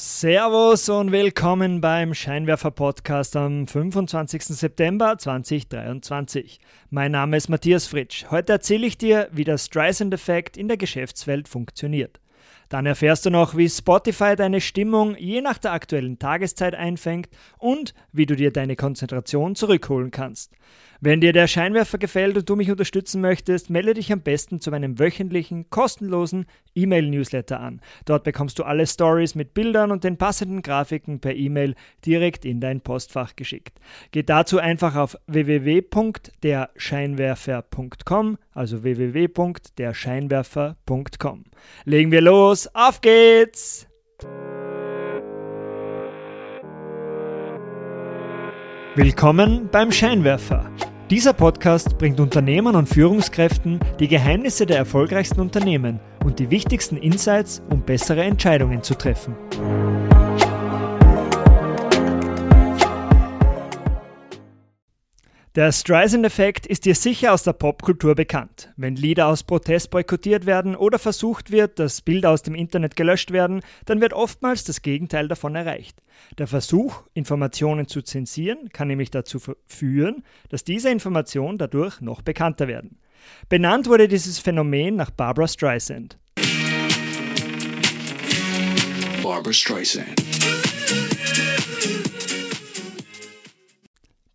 Servus und willkommen beim Scheinwerfer Podcast am 25. September 2023. Mein Name ist Matthias Fritsch. Heute erzähle ich dir, wie der Streisand-Effekt in der Geschäftswelt funktioniert. Dann erfährst du noch, wie Spotify deine Stimmung je nach der aktuellen Tageszeit einfängt und wie du dir deine Konzentration zurückholen kannst. Wenn dir der Scheinwerfer gefällt und du mich unterstützen möchtest, melde dich am besten zu meinem wöchentlichen, kostenlosen E-Mail-Newsletter an. Dort bekommst du alle Stories mit Bildern und den passenden Grafiken per E-Mail direkt in dein Postfach geschickt. Geh dazu einfach auf www.derscheinwerfer.com, also www.derscheinwerfer.com. Legen wir los, auf geht's! Willkommen beim Scheinwerfer. Dieser Podcast bringt Unternehmern und Führungskräften die Geheimnisse der erfolgreichsten Unternehmen und die wichtigsten Insights, um bessere Entscheidungen zu treffen. Der Streisand-Effekt ist dir sicher aus der Popkultur bekannt. Wenn Lieder aus Protest boykottiert werden oder versucht wird, dass Bilder aus dem Internet gelöscht werden, dann wird oftmals das Gegenteil davon erreicht. Der Versuch, Informationen zu zensieren, kann nämlich dazu führen, dass diese Informationen dadurch noch bekannter werden. Benannt wurde dieses Phänomen nach Barbara Streisand. Barbara Streisand.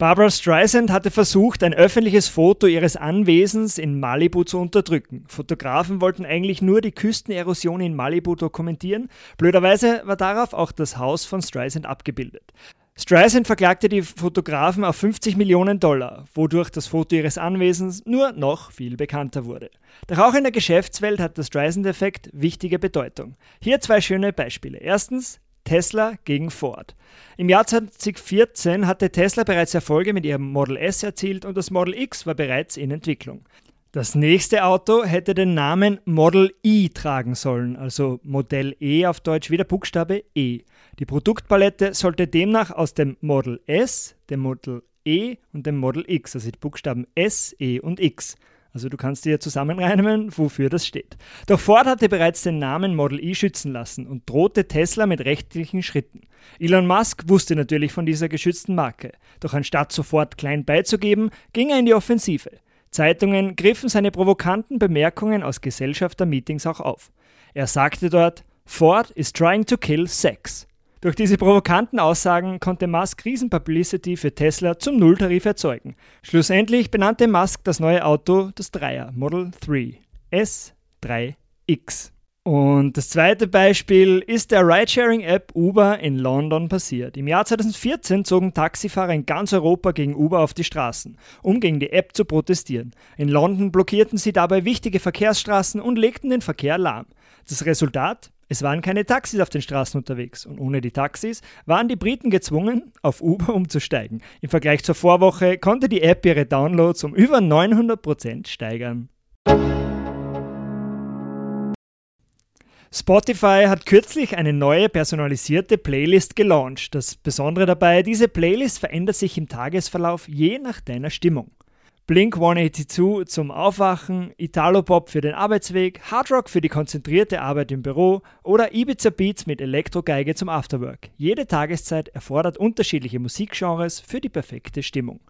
Barbara Streisand hatte versucht, ein öffentliches Foto ihres Anwesens in Malibu zu unterdrücken. Fotografen wollten eigentlich nur die Küstenerosion in Malibu dokumentieren. Blöderweise war darauf auch das Haus von Streisand abgebildet. Streisand verklagte die Fotografen auf 50 Millionen Dollar, wodurch das Foto ihres Anwesens nur noch viel bekannter wurde. Doch auch in der Geschäftswelt hat der Streisand-Effekt wichtige Bedeutung. Hier zwei schöne Beispiele. Erstens, Tesla gegen Ford. Im Jahr 2014 hatte Tesla bereits Erfolge mit ihrem Model S erzielt und das Model X war bereits in Entwicklung. Das nächste Auto hätte den Namen Model E tragen sollen, also Modell E auf Deutsch wie der Buchstabe E. Die Produktpalette sollte demnach aus dem Model S, dem Model E und dem Model X, also die Buchstaben S, E und X, also du kannst dir zusammenreimen, wofür das steht. Doch Ford hatte bereits den Namen Model E schützen lassen und drohte Tesla mit rechtlichen Schritten. Elon Musk wusste natürlich von dieser geschützten Marke. Doch anstatt sofort klein beizugeben, ging er in die Offensive. Zeitungen griffen seine provokanten Bemerkungen aus Gesellschaftermeetings auch auf. Er sagte dort, Ford is trying to kill sex. Durch diese provokanten Aussagen konnte Musk Riesenpublicity für Tesla zum Nulltarif erzeugen. Schlussendlich benannte Musk das neue Auto das Dreier Model 3 S3X. Und das zweite Beispiel ist der Ridesharing-App Uber in London passiert. Im Jahr 2014 zogen Taxifahrer in ganz Europa gegen Uber auf die Straßen, um gegen die App zu protestieren. In London blockierten sie dabei wichtige Verkehrsstraßen und legten den Verkehr lahm. Das Resultat? Es waren keine Taxis auf den Straßen unterwegs und ohne die Taxis waren die Briten gezwungen, auf Uber umzusteigen. Im Vergleich zur Vorwoche konnte die App ihre Downloads um über 900% steigern. Spotify hat kürzlich eine neue personalisierte Playlist gelauncht. Das Besondere dabei, diese Playlist verändert sich im Tagesverlauf je nach deiner Stimmung. Blink 182 zum Aufwachen, Italo-Pop für den Arbeitsweg, Hardrock für die konzentrierte Arbeit im Büro oder Ibiza Beats mit Elektrogeige zum Afterwork. Jede Tageszeit erfordert unterschiedliche Musikgenres für die perfekte Stimmung.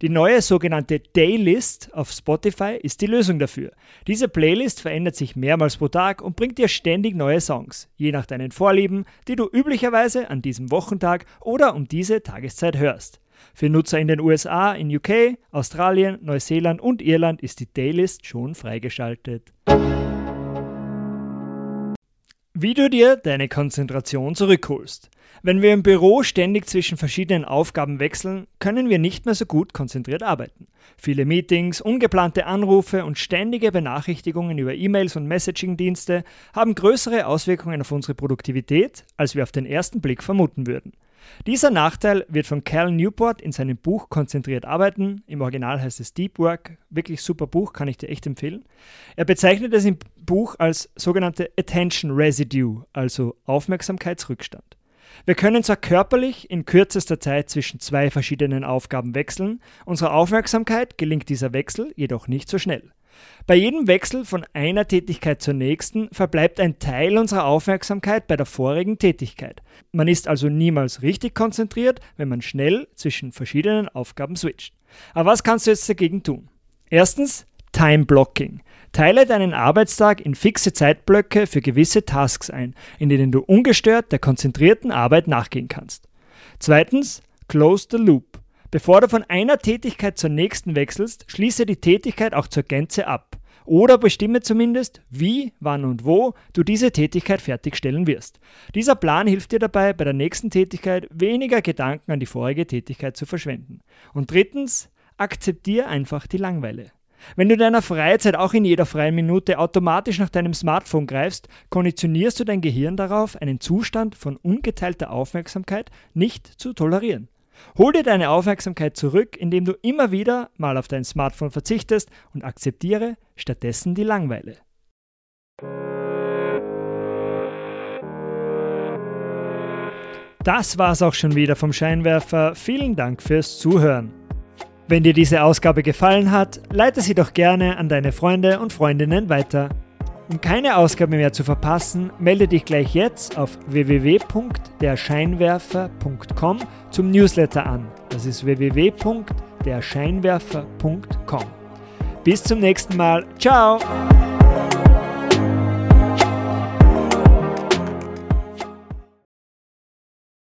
Die neue sogenannte Daylist auf Spotify ist die Lösung dafür. Diese Playlist verändert sich mehrmals pro Tag und bringt dir ständig neue Songs, je nach deinen Vorlieben, die du üblicherweise an diesem Wochentag oder um diese Tageszeit hörst. Für Nutzer in den USA, in UK, Australien, Neuseeland und Irland ist die Daylist schon freigeschaltet. Wie du dir deine Konzentration zurückholst. Wenn wir im Büro ständig zwischen verschiedenen Aufgaben wechseln, können wir nicht mehr so gut konzentriert arbeiten. Viele Meetings, ungeplante Anrufe und ständige Benachrichtigungen über E-Mails und Messaging-Dienste haben größere Auswirkungen auf unsere Produktivität, als wir auf den ersten Blick vermuten würden. Dieser Nachteil wird von Cal Newport in seinem Buch Konzentriert arbeiten, im Original heißt es Deep Work, wirklich super Buch, kann ich dir echt empfehlen. Er bezeichnet es im Buch als sogenannte Attention Residue, also Aufmerksamkeitsrückstand. Wir können zwar körperlich in kürzester Zeit zwischen zwei verschiedenen Aufgaben wechseln, unserer Aufmerksamkeit gelingt dieser Wechsel jedoch nicht so schnell. Bei jedem Wechsel von einer Tätigkeit zur nächsten verbleibt ein Teil unserer Aufmerksamkeit bei der vorigen Tätigkeit. Man ist also niemals richtig konzentriert, wenn man schnell zwischen verschiedenen Aufgaben switcht. Aber was kannst du jetzt dagegen tun? Erstens Time Blocking. Teile deinen Arbeitstag in fixe Zeitblöcke für gewisse Tasks ein, in denen du ungestört der konzentrierten Arbeit nachgehen kannst. Zweitens Close the Loop. Bevor du von einer Tätigkeit zur nächsten wechselst, schließe die Tätigkeit auch zur Gänze ab. Oder bestimme zumindest, wie, wann und wo du diese Tätigkeit fertigstellen wirst. Dieser Plan hilft dir dabei, bei der nächsten Tätigkeit weniger Gedanken an die vorige Tätigkeit zu verschwenden. Und drittens, akzeptiere einfach die Langweile. Wenn du in deiner Freizeit auch in jeder freien Minute automatisch nach deinem Smartphone greifst, konditionierst du dein Gehirn darauf, einen Zustand von ungeteilter Aufmerksamkeit nicht zu tolerieren. Hol dir deine Aufmerksamkeit zurück, indem du immer wieder mal auf dein Smartphone verzichtest und akzeptiere stattdessen die Langweile. Das war's auch schon wieder vom Scheinwerfer. Vielen Dank fürs Zuhören. Wenn dir diese Ausgabe gefallen hat, leite sie doch gerne an deine Freunde und Freundinnen weiter. Um keine Ausgabe mehr zu verpassen, melde dich gleich jetzt auf www.derscheinwerfer.com zum Newsletter an. Das ist www.derscheinwerfer.com. Bis zum nächsten Mal. Ciao!